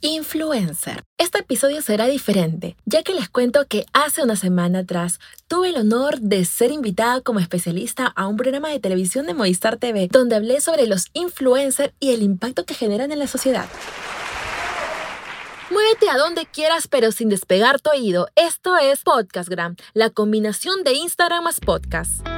Influencer. Este episodio será diferente, ya que les cuento que hace una semana atrás tuve el honor de ser invitada como especialista a un programa de televisión de Movistar TV, donde hablé sobre los influencers y el impacto que generan en la sociedad. Muévete a donde quieras, pero sin despegar tu oído. Esto es Podcastgram, la combinación de Instagram más podcast.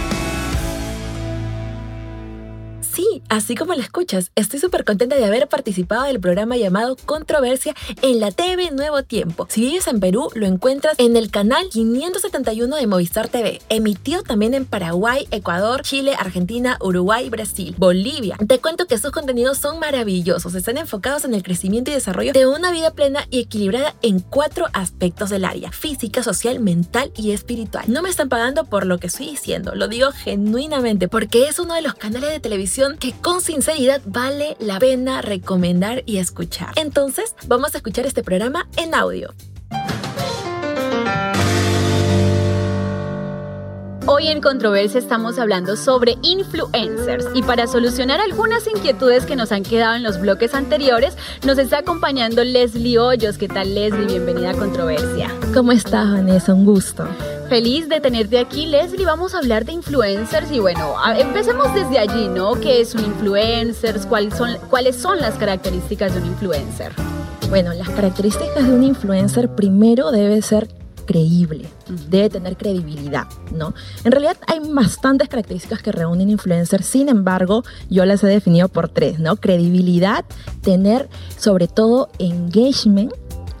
Sí, así como lo escuchas, estoy súper contenta de haber participado del programa llamado Controversia en la TV Nuevo Tiempo. Si vives en Perú, lo encuentras en el canal 571 de Movistar TV, emitido también en Paraguay, Ecuador, Chile, Argentina, Uruguay, Brasil, Bolivia. Te cuento que sus contenidos son maravillosos, están enfocados en el crecimiento y desarrollo de una vida plena y equilibrada en cuatro aspectos del área, física, social, mental y espiritual. No me están pagando por lo que estoy diciendo, lo digo genuinamente porque es uno de los canales de televisión que con sinceridad vale la pena recomendar y escuchar. Entonces, vamos a escuchar este programa en audio. Hoy en Controversia estamos hablando sobre influencers y para solucionar algunas inquietudes que nos han quedado en los bloques anteriores, nos está acompañando Leslie Hoyos. ¿Qué tal Leslie? Bienvenida a Controversia. ¿Cómo estás Vanessa? Un gusto feliz de tenerte aquí, Leslie. Vamos a hablar de influencers y bueno, empecemos desde allí, ¿no? ¿Qué es un influencer? ¿Cuáles son, ¿Cuáles son las características de un influencer? Bueno, las características de un influencer primero debe ser creíble, debe tener credibilidad, ¿no? En realidad hay bastantes características que reúnen influencers, sin embargo, yo las he definido por tres, ¿no? Credibilidad, tener sobre todo engagement,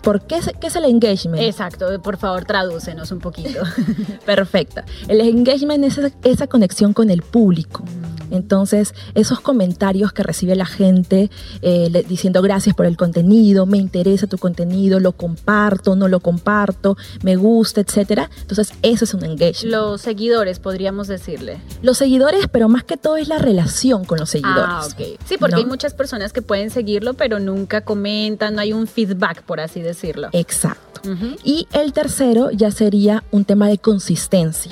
¿Por qué, qué, es el engagement? Exacto, por favor tradúcenos un poquito. Perfecto. El engagement es esa, conexión con el público. Entonces, esos comentarios que recibe la gente eh, diciendo gracias por el contenido, me interesa tu contenido, lo comparto, no lo comparto, me gusta, etcétera. Entonces, eso es un engagement. Los seguidores, podríamos decirle. Los seguidores, pero más que todo es la relación con los seguidores. Ah, ok. Sí, porque hay muchas personas que pueden seguirlo, pero nunca comentan, no hay un feedback, por así decirlo decirlo. Exacto. Y el tercero ya sería un tema de consistencia.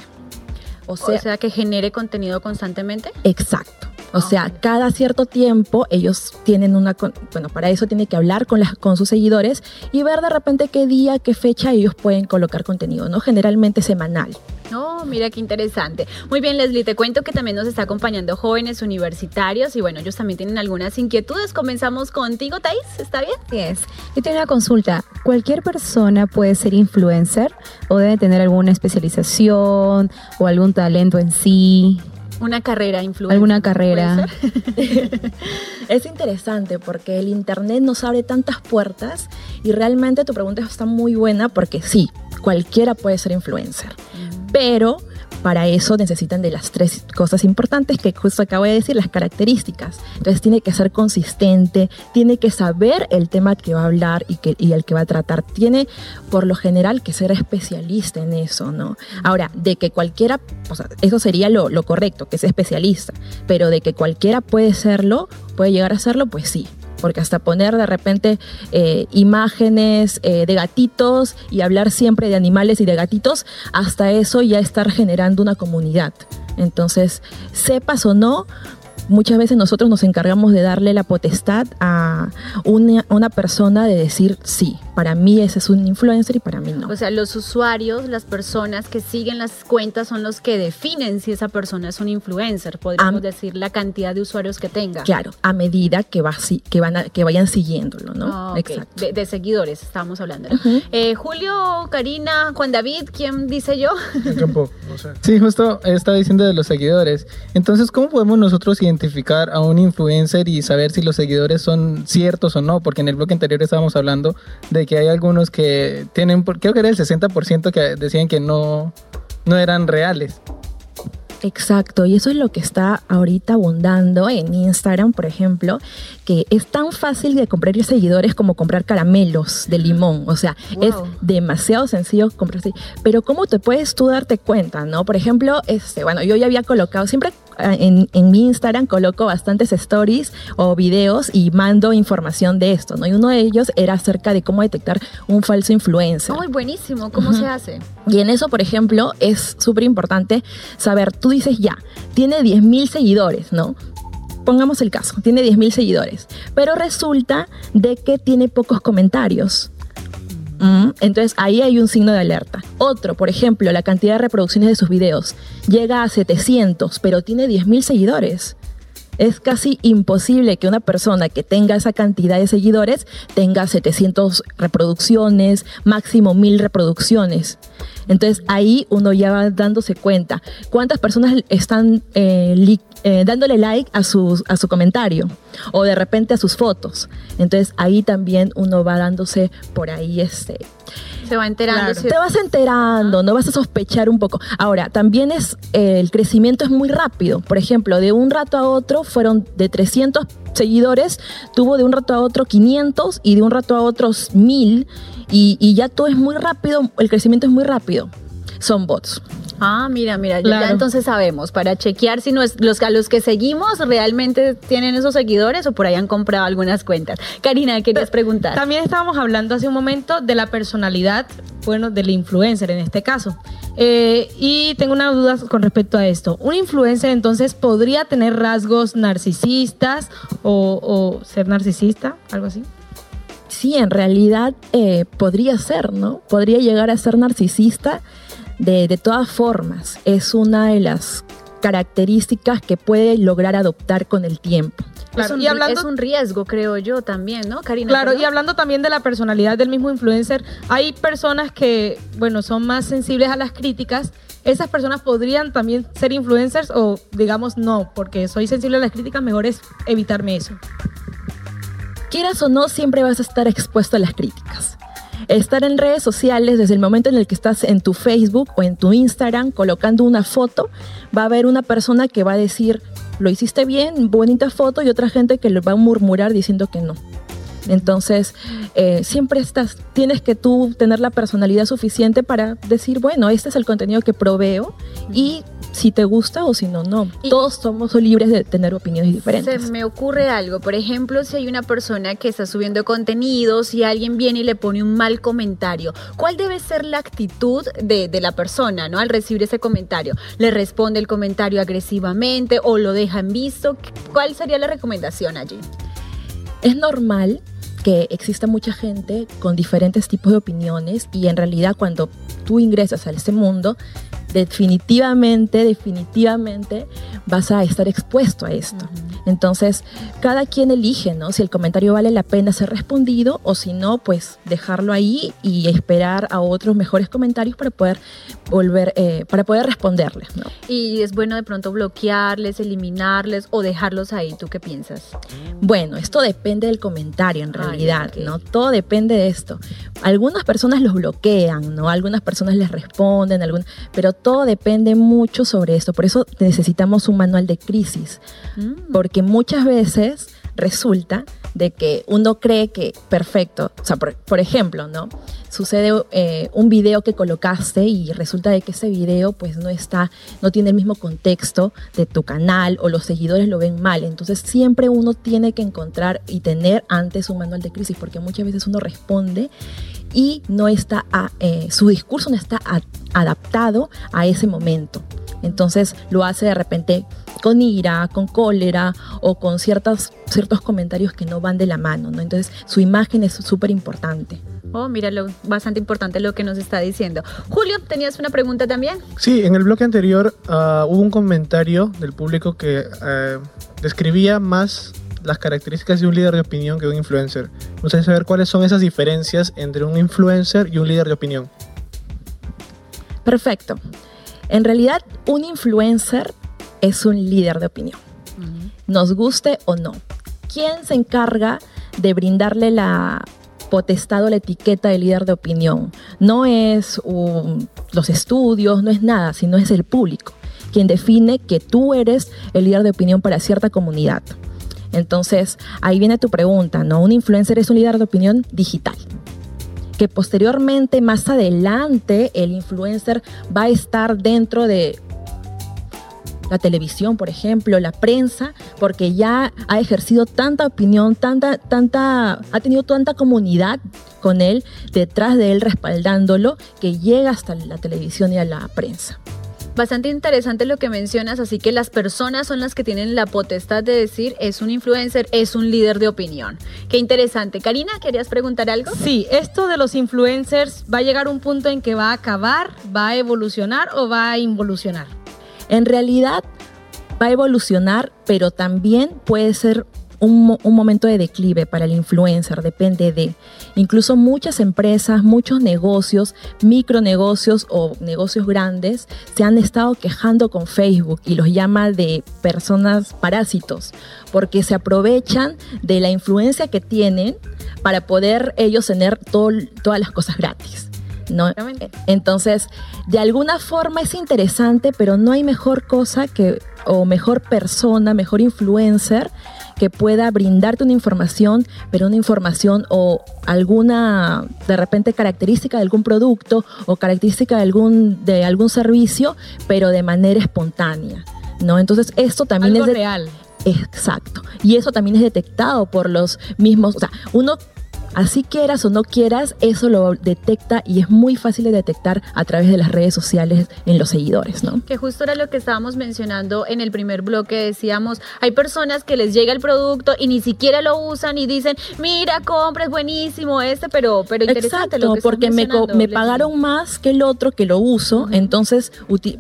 O sea, que genere contenido constantemente. Exacto. O sea, cada cierto tiempo ellos tienen una, bueno, para eso tiene que hablar con, las, con sus seguidores y ver de repente qué día, qué fecha ellos pueden colocar contenido, ¿no? Generalmente semanal. Oh, mira qué interesante. Muy bien, Leslie, te cuento que también nos está acompañando jóvenes universitarios y bueno, ellos también tienen algunas inquietudes. Comenzamos contigo, Thais, ¿está bien? Sí, es. Yo tengo una consulta. ¿Cualquier persona puede ser influencer o debe tener alguna especialización o algún talento en sí? Una carrera influencer. Alguna carrera. es interesante porque el Internet nos abre tantas puertas y realmente tu pregunta está muy buena porque sí, cualquiera puede ser influencer. Pero para eso necesitan de las tres cosas importantes que justo acabo de decir, las características. Entonces tiene que ser consistente, tiene que saber el tema que va a hablar y, que, y el que va a tratar. Tiene por lo general que ser especialista en eso, ¿no? Ahora, de que cualquiera, o sea, eso sería lo, lo correcto, que sea especialista, pero de que cualquiera puede serlo, puede llegar a serlo, pues sí porque hasta poner de repente eh, imágenes eh, de gatitos y hablar siempre de animales y de gatitos, hasta eso ya estar generando una comunidad. Entonces, sepas o no, muchas veces nosotros nos encargamos de darle la potestad a una, persona de decir sí, para mí ese es un influencer y para mí no. O sea, los usuarios, las personas que siguen las cuentas son los que definen si esa persona es un influencer, podríamos decir la cantidad de usuarios que tenga. Claro, a medida que, va, que, van que vayan siguiéndolo, ¿no? Ah, Exacto. De, seguidores estamos hablando. Eh, Julio, Karina, Juan David, ¿quién dice yo? Sí, justo estaba diciendo de los seguidores. Entonces, ¿cómo podemos nosotros identificar identificar a un influencer y saber si los seguidores son ciertos o no, porque en el bloque anterior estábamos hablando de que hay algunos que tienen, creo que era el 60% que decían que no, no eran reales. Exacto, y eso es lo que está ahorita abundando en Instagram, por ejemplo, que es tan fácil de comprar seguidores como comprar caramelos de limón, o sea, es demasiado sencillo comprar, pero ¿cómo te puedes tú darte cuenta, no? Por ejemplo, este, bueno, yo ya había colocado, siempre en, mi Instagram coloco bastantes stories o videos y mando información de esto, ¿no? Y uno de ellos era acerca de cómo detectar un falso influencer. Muy buenísimo, ¿cómo se hace? Y en eso, por ejemplo, es súper importante saber, tú dices ya, tiene 10.000 seguidores, ¿no? Pongamos el caso, tiene 10.000 seguidores, pero resulta de que tiene pocos comentarios. Entonces ahí hay un signo de alerta. Otro, por ejemplo, la cantidad de reproducciones de sus videos llega a 700, pero tiene 10.000 seguidores. Es casi imposible que una persona que tenga esa cantidad de seguidores tenga 700 reproducciones, máximo 1000 reproducciones. Entonces ahí uno ya va dándose cuenta cuántas personas están eh, eh, dándole like a su, a su comentario o de repente a sus fotos. Entonces ahí también uno va dándose por ahí este... Se va enterando. Te vas enterando, no vas a sospechar un poco. Ahora, también es, eh, el crecimiento es muy rápido. Por ejemplo, de un rato a otro fueron de 300 seguidores, tuvo de un rato a otro 500 y de un rato a otros 1000 y, ya todo es muy rápido, el crecimiento es muy rápido. Son bots. Ah, mira, mira, ya, entonces sabemos, para chequear si no es, los, a los que seguimos realmente tienen esos seguidores o por ahí han comprado algunas cuentas. Karina, querías preguntar. También estábamos hablando hace un momento de la personalidad, bueno, del influencer en este caso. Eh, y tengo una duda con respecto a esto. ¿Un influencer entonces podría tener rasgos narcisistas o ser narcisista, algo así? sí, en realidad eh, podría ser, ¿no? Podría llegar a ser narcisista de, todas formas. Es una de las características que puede lograr adoptar con el tiempo. es, un, y hablando, es un riesgo, creo yo también, ¿no, Karina? Claro, y hablando también de la personalidad del mismo influencer, hay personas que, bueno, son más sensibles a las críticas. ¿Esas personas podrían también ser influencers o digamos no, porque soy sensible a las críticas, mejor es evitarme eso? quieras o no, siempre vas a estar expuesto a las críticas. Estar en redes sociales, desde el momento en el que estás en tu Facebook o en tu Instagram colocando una foto, va a haber una persona que va a decir, lo hiciste bien, bonita foto, y otra gente que le va a murmurar diciendo que no. Entonces, eh, siempre estás, tienes que tú tener la personalidad suficiente para decir, bueno, este es el contenido que proveo y si te gusta o si no, no. Todos somos libres de tener opiniones diferentes. Se me ocurre algo, por ejemplo, si hay una persona que está subiendo contenidos y alguien viene y le pone un mal comentario, ¿cuál debe ser la actitud de, de la persona, ¿no? Al recibir ese comentario, ¿le responde el comentario agresivamente o lo deja en visto? ¿Cuál sería la recomendación allí? Es normal que exista mucha gente con diferentes tipos de opiniones y en realidad cuando tú ingresas a ese mundo definitivamente, definitivamente vas a estar expuesto a esto. Entonces, cada quien elige, ¿no? Si el comentario vale la pena ser respondido o si no, pues dejarlo ahí y esperar a otros mejores comentarios para poder volver, eh, para poder responderles, ¿no? Y es bueno de pronto bloquearles, eliminarles o dejarlos ahí. ¿Tú qué piensas? Bueno, esto depende del comentario en realidad, ¿no? Todo depende de esto. Algunas personas los bloquean, ¿no? Algunas personas les responden, algunas, pero todo depende mucho sobre esto. Por eso necesitamos un manual de crisis. Mm. Porque muchas veces resulta de que uno cree que perfecto, o sea, por, ejemplo, ¿no? Sucede eh, un video que colocaste y resulta de que ese video pues no está, no tiene el mismo contexto de tu canal o los seguidores lo ven mal. Entonces siempre uno tiene que encontrar y tener antes un manual de crisis porque muchas veces uno responde y no está, eh, su discurso no está adaptado a ese momento. Entonces lo hace de repente con ira, con cólera o con ciertos comentarios que no van de la mano. ¿no? Entonces su imagen es súper importante. Oh, mira, lo, bastante importante lo que nos está diciendo. Julio, ¿tenías una pregunta también? Sí, en el bloque anterior ah, hubo un comentario del público que eh, describía más las características de un líder de opinión que un influencer. Me gustaría saber cuáles son esas diferencias entre un influencer y un líder de opinión. Perfecto. En realidad, un influencer es un líder de opinión. Nos guste o no. ¿Quién se encarga de brindarle la potestad o la etiqueta de líder de opinión? No es los estudios, no es nada, sino es el público. quien define que tú eres el líder de opinión para cierta comunidad. Entonces, ahí viene tu pregunta, ¿no? Un influencer es un líder de opinión digital que posteriormente, más adelante, el influencer va a estar dentro de la televisión, por ejemplo, la prensa, porque ya ha ejercido tanta opinión, tanta, tanta, ha tenido tanta comunidad con él, detrás de él respaldándolo, que llega hasta la televisión y a la prensa. Bastante interesante lo que mencionas, así que las personas son las que tienen la potestad de decir es un influencer, es un líder de opinión. Qué interesante. Karina, ¿querías preguntar algo? Sí, esto de los influencers va a llegar a un punto en que va a acabar, va a evolucionar o va a involucionar. En realidad va a evolucionar, pero también puede ser un, un, momento de declive para el influencer, depende de. Incluso muchas empresas, muchos negocios, micronegocios o negocios grandes, se han estado quejando con Facebook y los llama de personas parásitos, porque se aprovechan de la influencia que tienen para poder ellos tener todo, todas las cosas gratis. ¿no? Entonces, de alguna forma es interesante, pero no hay mejor cosa que, o mejor persona, mejor influencer que pueda brindarte una información, pero una información o alguna, de repente, característica de algún producto o característica de algún, de algún servicio, pero de manera espontánea. ¿no? Entonces, esto también Algo es... real. Exacto. Y eso también es detectado por los mismos, o sea, uno Así quieras o no quieras, eso lo detecta y es muy fácil de detectar a través de las redes sociales en los seguidores, ¿no? Que justo era lo que estábamos mencionando en el primer bloque, decíamos, hay personas que les llega el producto y ni siquiera lo usan y dicen, mira, compra, es buenísimo este, pero, pero interesante Exacto, lo que porque me, pagaron más que el otro que lo uso, entonces,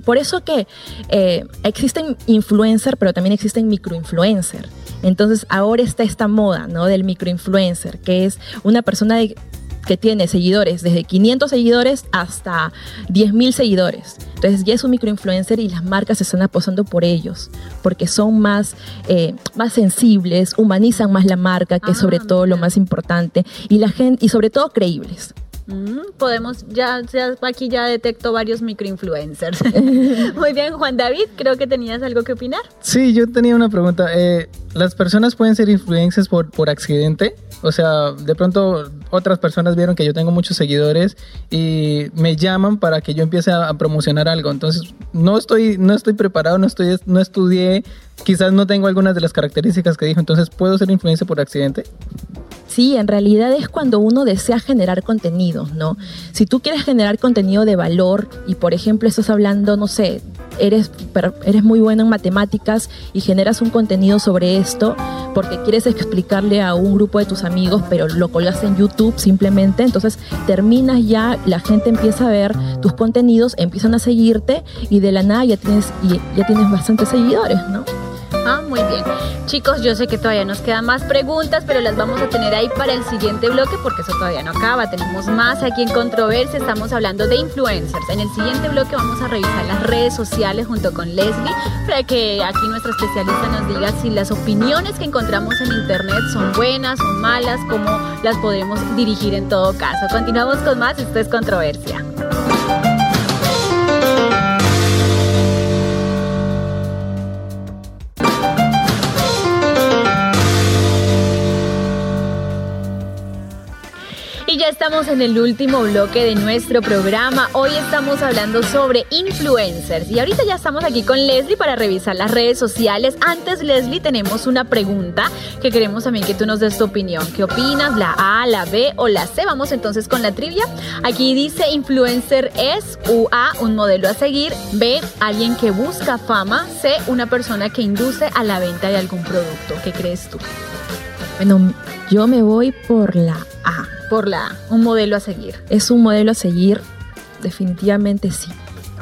por eso que eh, existen influencer, pero también existen microinfluencer. Entonces ahora está esta moda, ¿no? Del microinfluencer, que es una persona de, que tiene seguidores, desde 500 seguidores hasta 10.000 seguidores. Entonces ya es un microinfluencer y las marcas se están apostando por ellos, porque son más, eh, más sensibles, humanizan más la marca, que es Ah, sobre todo lo más importante, y, la gente, y sobre todo creíbles. Mm, podemos, ya, ya aquí ya detecto varios microinfluencers. Muy bien, Juan David, creo que tenías algo que opinar. Sí, yo tenía una pregunta. Eh, ¿Las personas pueden ser influencers por, por accidente? O sea, de pronto otras personas vieron que yo tengo muchos seguidores y me llaman para que yo empiece a, a promocionar algo. Entonces, no estoy, no estoy preparado, no, estoy, no estudié, quizás no tengo algunas de las características que dijo. Entonces, ¿puedo ser influencer por accidente? Sí, en realidad es cuando uno desea generar contenidos, ¿no? Si tú quieres generar contenido de valor y, por ejemplo, estás hablando, no sé, eres, eres muy bueno en matemáticas y generas un contenido sobre esto porque quieres explicarle a un grupo de tus amigos, pero lo colgaste en YouTube simplemente, entonces terminas ya, la gente empieza a ver tus contenidos, empiezan a seguirte y de la nada ya tienes, ya tienes bastantes seguidores, ¿no? Ah, muy bien. Chicos, yo sé que todavía nos quedan más preguntas, pero las vamos a tener ahí para el siguiente bloque porque eso todavía no acaba. Tenemos más aquí en Controversia. Estamos hablando de influencers. En el siguiente bloque vamos a revisar las redes sociales junto con Leslie para que aquí nuestra especialista nos diga si las opiniones que encontramos en internet son buenas, son malas, cómo las podemos dirigir en todo caso. Continuamos con más. Esto es Controversia. Estamos en el último bloque de nuestro programa. Hoy estamos hablando sobre influencers. Y ahorita ya estamos aquí con Leslie para revisar las redes sociales. Antes, Leslie, tenemos una pregunta que queremos también que tú nos des tu opinión. ¿Qué opinas? ¿La A, la B o la C? Vamos entonces con la trivia. Aquí dice influencer es U A, un modelo a seguir. B, alguien que busca fama. C, una persona que induce a la venta de algún producto. ¿Qué crees tú? Bueno, yo me voy por la A. Por la un modelo a seguir. Es un modelo a seguir, definitivamente sí.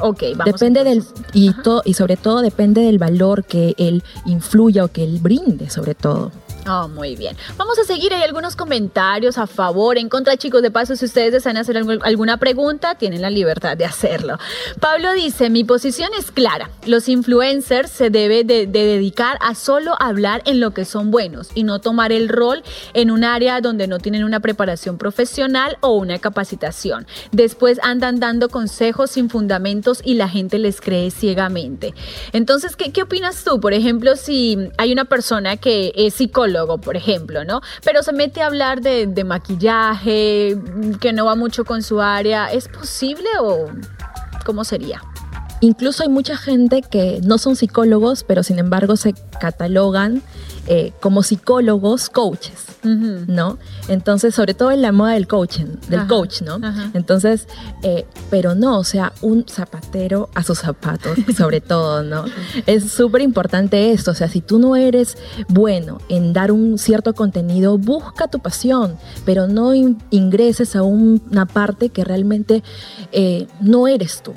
Ok, vamos. depende del y todo y sobre todo depende del valor que él influya o que él brinde sobre todo. Oh, muy bien. Vamos a seguir. Hay algunos comentarios a favor, en contra, chicos. De paso, si ustedes desean hacer algu- alguna pregunta, tienen la libertad de hacerlo. Pablo dice, mi posición es clara. Los influencers se debe de, de dedicar a solo hablar en lo que son buenos y no tomar el rol en un área donde no tienen una preparación profesional o una capacitación. Después andan dando consejos sin fundamentos y la gente les cree ciegamente. Entonces, ¿qué, qué opinas tú? Por ejemplo, si hay una persona que es por ejemplo, ¿no? Pero se mete a hablar de, de maquillaje, que no va mucho con su área, ¿es posible o cómo sería? Incluso hay mucha gente que no son psicólogos, pero sin embargo se catalogan eh, como psicólogos coaches. ¿no? Entonces, sobre todo en la moda del coaching, del Ajá, coach, ¿no? ajá. Entonces, eh, pero no, o sea, un zapatero a sus zapatos, sobre todo, ¿no? Es súper importante esto, o sea, si tú no eres bueno en dar un cierto contenido, busca tu pasión, pero no in- ingreses a un- una parte que realmente eh, no eres tú.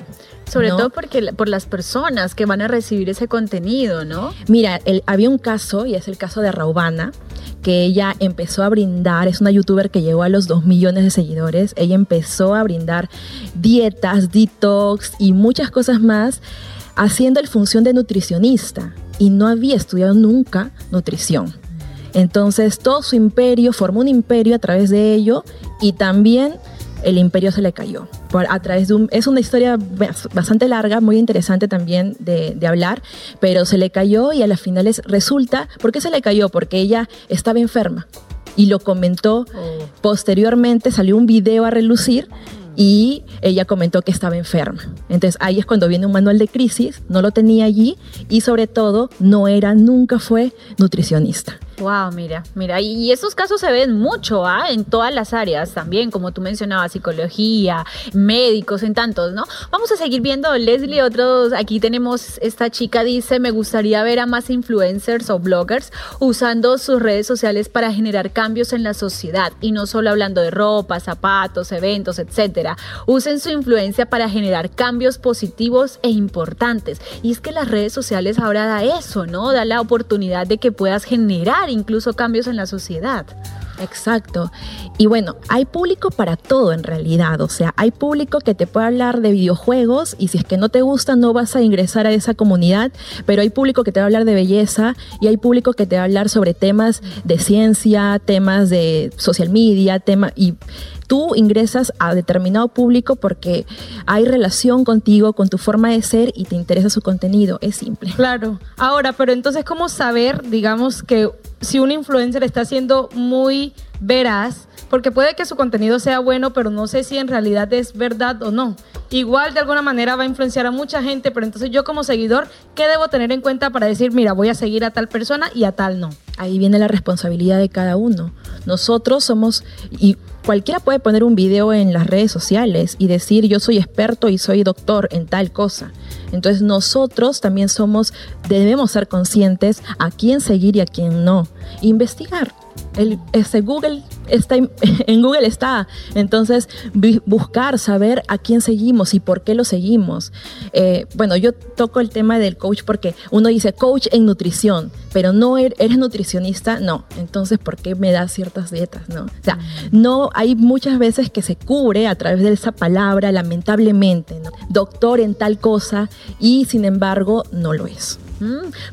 Sobre ¿no? todo porque por las personas que van a recibir ese contenido, ¿no? Mira, el- había un caso, y es el caso de Raubana, que ella empezó a brindar, es una youtuber que llegó a los 2 millones de seguidores, ella empezó a brindar dietas, detox y muchas cosas más, haciendo el función de nutricionista, y no había estudiado nunca nutrición. Entonces todo su imperio, formó un imperio a través de ello, y también el imperio se le cayó. Por, a través de un, es una historia bas- bastante larga, muy interesante también de, de hablar, pero se le cayó y a las finales resulta, ¿por qué se le cayó? Porque ella estaba enferma y lo comentó. Posteriormente salió un video a relucir y ella comentó que estaba enferma. Entonces ahí es cuando viene un manual de crisis, no lo tenía allí y sobre todo no era, nunca fue nutricionista. Wow, mira, mira, y, esos casos se ven mucho, ¿ah? En todas las áreas también, como tú mencionabas, psicología, médicos, en tantos, ¿no? Vamos a seguir viendo, Leslie, otros, aquí tenemos, esta chica dice, me gustaría ver a más influencers o bloggers usando sus redes sociales para generar cambios en la sociedad y no solo hablando de ropa, zapatos, eventos, etcétera. Usen su influencia para generar cambios positivos e importantes. Y es que las redes sociales ahora da eso, ¿no? Da la oportunidad de que puedas generar incluso cambios en la sociedad. Exacto. Y bueno, hay público para todo en realidad. O sea, hay público que te puede hablar de videojuegos y si es que no te gusta no vas a ingresar a esa comunidad, pero hay público que te va a hablar de belleza y hay público que te va a hablar sobre temas de ciencia, temas de social media, tema y tú ingresas a determinado público porque hay relación contigo, con tu forma de ser y te interesa su contenido. Es simple. Claro. Ahora, pero entonces, ¿cómo saber, digamos, que si un influencer está siendo muy veraz? Porque puede que su contenido sea bueno, pero no sé si en realidad es verdad o no. Igual de alguna manera va a influenciar a mucha gente, pero entonces yo como seguidor, ¿qué debo tener en cuenta para decir, mira, voy a seguir a tal persona y a tal no? Ahí viene la responsabilidad de cada uno. Nosotros somos, y cualquiera puede poner un video en las redes sociales y decir yo soy experto y soy doctor en tal cosa. Entonces nosotros también somos, debemos ser conscientes a quién seguir y a quién no. Investigar. El, este Google está en, Google está. Entonces, buscar, saber a quién seguimos y por qué lo seguimos. Eh, bueno, yo toco el tema del coach porque uno dice coach en nutrición, pero no er- eres nutricionista, no. Entonces, ¿por qué me das ciertas dietas? No. O sea, no hay muchas veces que se cubre a través de esa palabra, lamentablemente, doctor en tal cosa y sin embargo no lo es.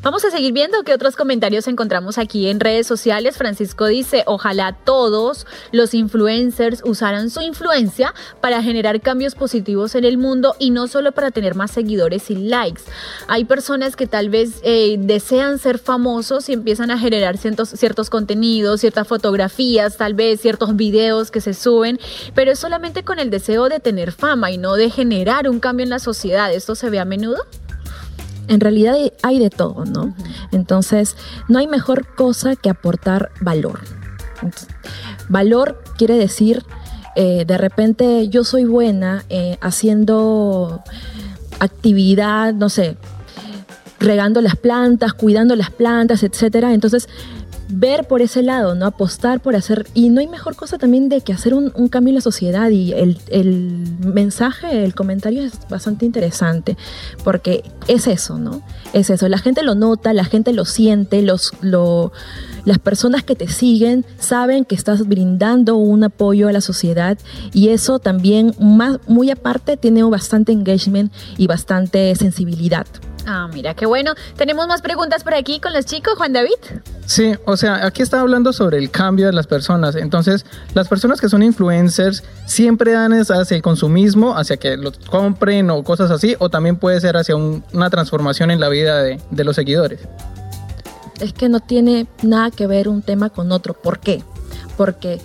Vamos a seguir viendo qué otros comentarios encontramos aquí en redes sociales. Francisco dice, ojalá todos los influencers usaran su influencia para generar cambios positivos en el mundo y no solo para tener más seguidores y likes. Hay personas que tal vez eh, desean ser famosos y empiezan a generar ciertos, ciertos contenidos, ciertas fotografías, tal vez ciertos videos que se suben, pero es solamente con el deseo de tener fama y no de generar un cambio en la sociedad. ¿Esto se ve a menudo? En realidad hay- de todo, ¿no? Entonces, no hay mejor cosa que aportar valor. Entonces, valor quiere decir, eh, de repente yo soy buena eh, haciendo actividad, no sé, regando las plantas, cuidando las plantas, etcétera. Entonces, ver por ese lado, ¿no? Apostar por hacer, y no hay mejor cosa también de que hacer un, un cambio en la sociedad y el, el, mensaje, el comentario es bastante interesante, porque es eso, ¿no? Es eso, la gente lo nota, la gente lo siente, los, lo, las personas que te siguen saben que estás brindando un apoyo a la sociedad y eso también, más, muy aparte, tiene bastante engagement y bastante sensibilidad. Ah, mira, qué bueno. Tenemos más preguntas por aquí con los chicos, Juan David. Sí, o sea, aquí está hablando sobre el cambio de las personas. Entonces, las personas que son influencers siempre dan hacia el consumismo, hacia que los compren o cosas así, o también puede ser hacia una transformación en la vida de, de los seguidores. Es que no tiene nada que ver un tema con otro. ¿Por qué? Porque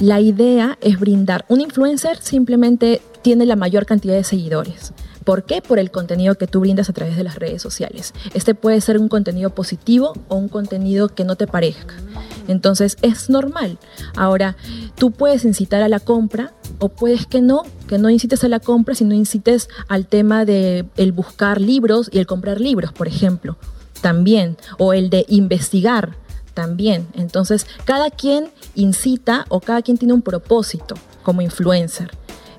la idea es brindar. Un influencer simplemente tiene la mayor cantidad de seguidores. ¿Por qué? Por el contenido que tú brindas a través de las redes sociales. Este puede ser un contenido positivo o un contenido que no te parezca. Entonces es normal. Ahora, tú puedes incitar a la compra o puedes que no, que no incites a la compra, sino incites al tema de el buscar libros y el comprar libros, por ejemplo, también, o el de investigar también. Entonces, cada quien incita o cada quien tiene un propósito como influencer.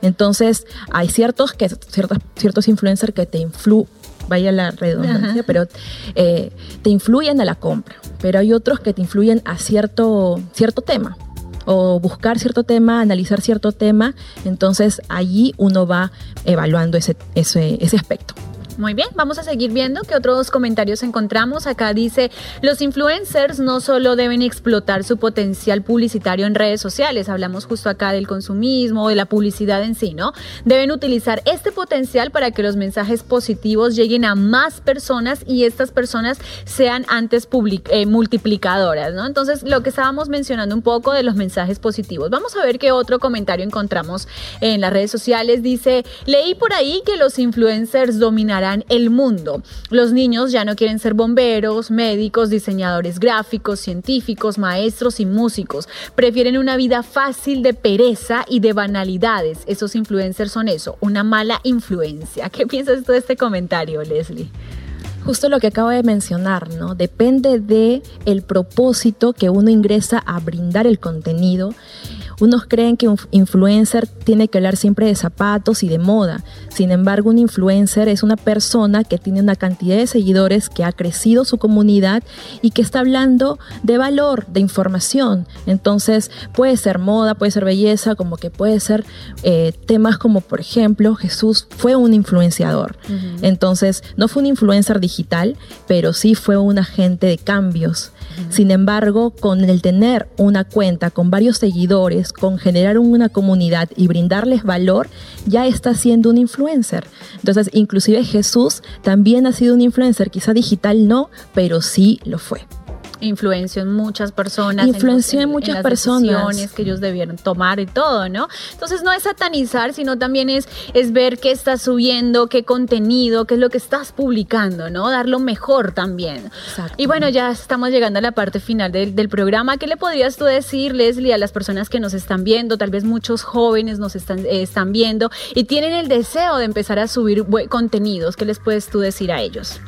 Entonces, hay ciertos, que, ciertos, ciertos influencers que te influ vaya la redundancia, pero eh, te influyen a la compra, pero hay otros que te influyen a cierto, cierto tema o buscar cierto tema, analizar cierto tema, entonces allí uno va evaluando ese, ese, ese aspecto. Muy bien, vamos a seguir viendo qué otros comentarios encontramos. Acá dice, los influencers no solo deben explotar su potencial publicitario en redes sociales, hablamos justo acá del consumismo, de la publicidad en sí, ¿no? Deben utilizar este potencial para que los mensajes positivos lleguen a más personas y estas personas sean antes eh, multiplicadoras, ¿no? Entonces, lo que estábamos mencionando un poco de los mensajes positivos. Vamos a ver qué otro comentario encontramos en las redes sociales. Dice, leí por ahí que los influencers dominarán el mundo. Los niños ya no quieren ser bomberos, médicos, diseñadores gráficos, científicos, maestros y músicos. Prefieren una vida fácil de pereza y de banalidades. Esos influencers son eso, una mala influencia. ¿Qué piensas de este comentario, Leslie? justo lo que acabo de mencionar, ¿no? Depende de el propósito que uno ingresa a brindar el contenido unos creen que un influencer tiene que hablar siempre de zapatos y de moda. Sin embargo, un influencer es una persona que tiene una cantidad de seguidores, que ha crecido su comunidad y que está hablando de valor, de información. Entonces, puede ser moda, puede ser belleza, como que puede ser eh, temas como, por ejemplo, Jesús fue un influenciador. Entonces, no fue un influencer digital, pero sí fue un agente de cambios. Sin embargo, con el tener una cuenta con varios seguidores, con generar una comunidad y brindarles valor, ya está siendo un influencer. Entonces, inclusive Jesús también ha sido un influencer, quizá digital no, pero sí lo fue influenció en muchas personas. Influenció en, muchas las personas. que ellos debieron tomar y todo, ¿no? Entonces no es satanizar, sino también es, es ver qué estás subiendo, qué contenido, qué es lo que estás publicando, ¿no? Dar lo mejor también. Y bueno, ya estamos llegando a la parte final del, programa. ¿Qué le podrías tú decir, Leslie, a las personas que nos están viendo? Tal vez muchos jóvenes nos están, eh, están viendo y tienen el deseo de empezar a subir contenidos. ¿Qué les puedes tú decir a ellos?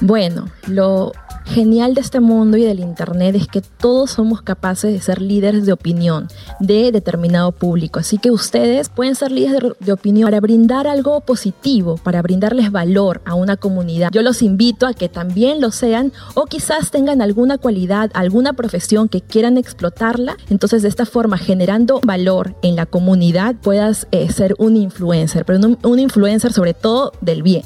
Bueno, lo genial de este mundo y del Internet es que todos somos capaces de ser líderes de opinión de determinado público. Así que ustedes pueden ser líderes de, opinión para brindar algo positivo, para brindarles valor a una comunidad. Yo los invito a que también lo sean o quizás tengan alguna cualidad, alguna profesión que quieran explotarla. Entonces de esta forma, generando valor en la comunidad, puedas eh, ser un influencer, pero un influencer sobre todo del bien.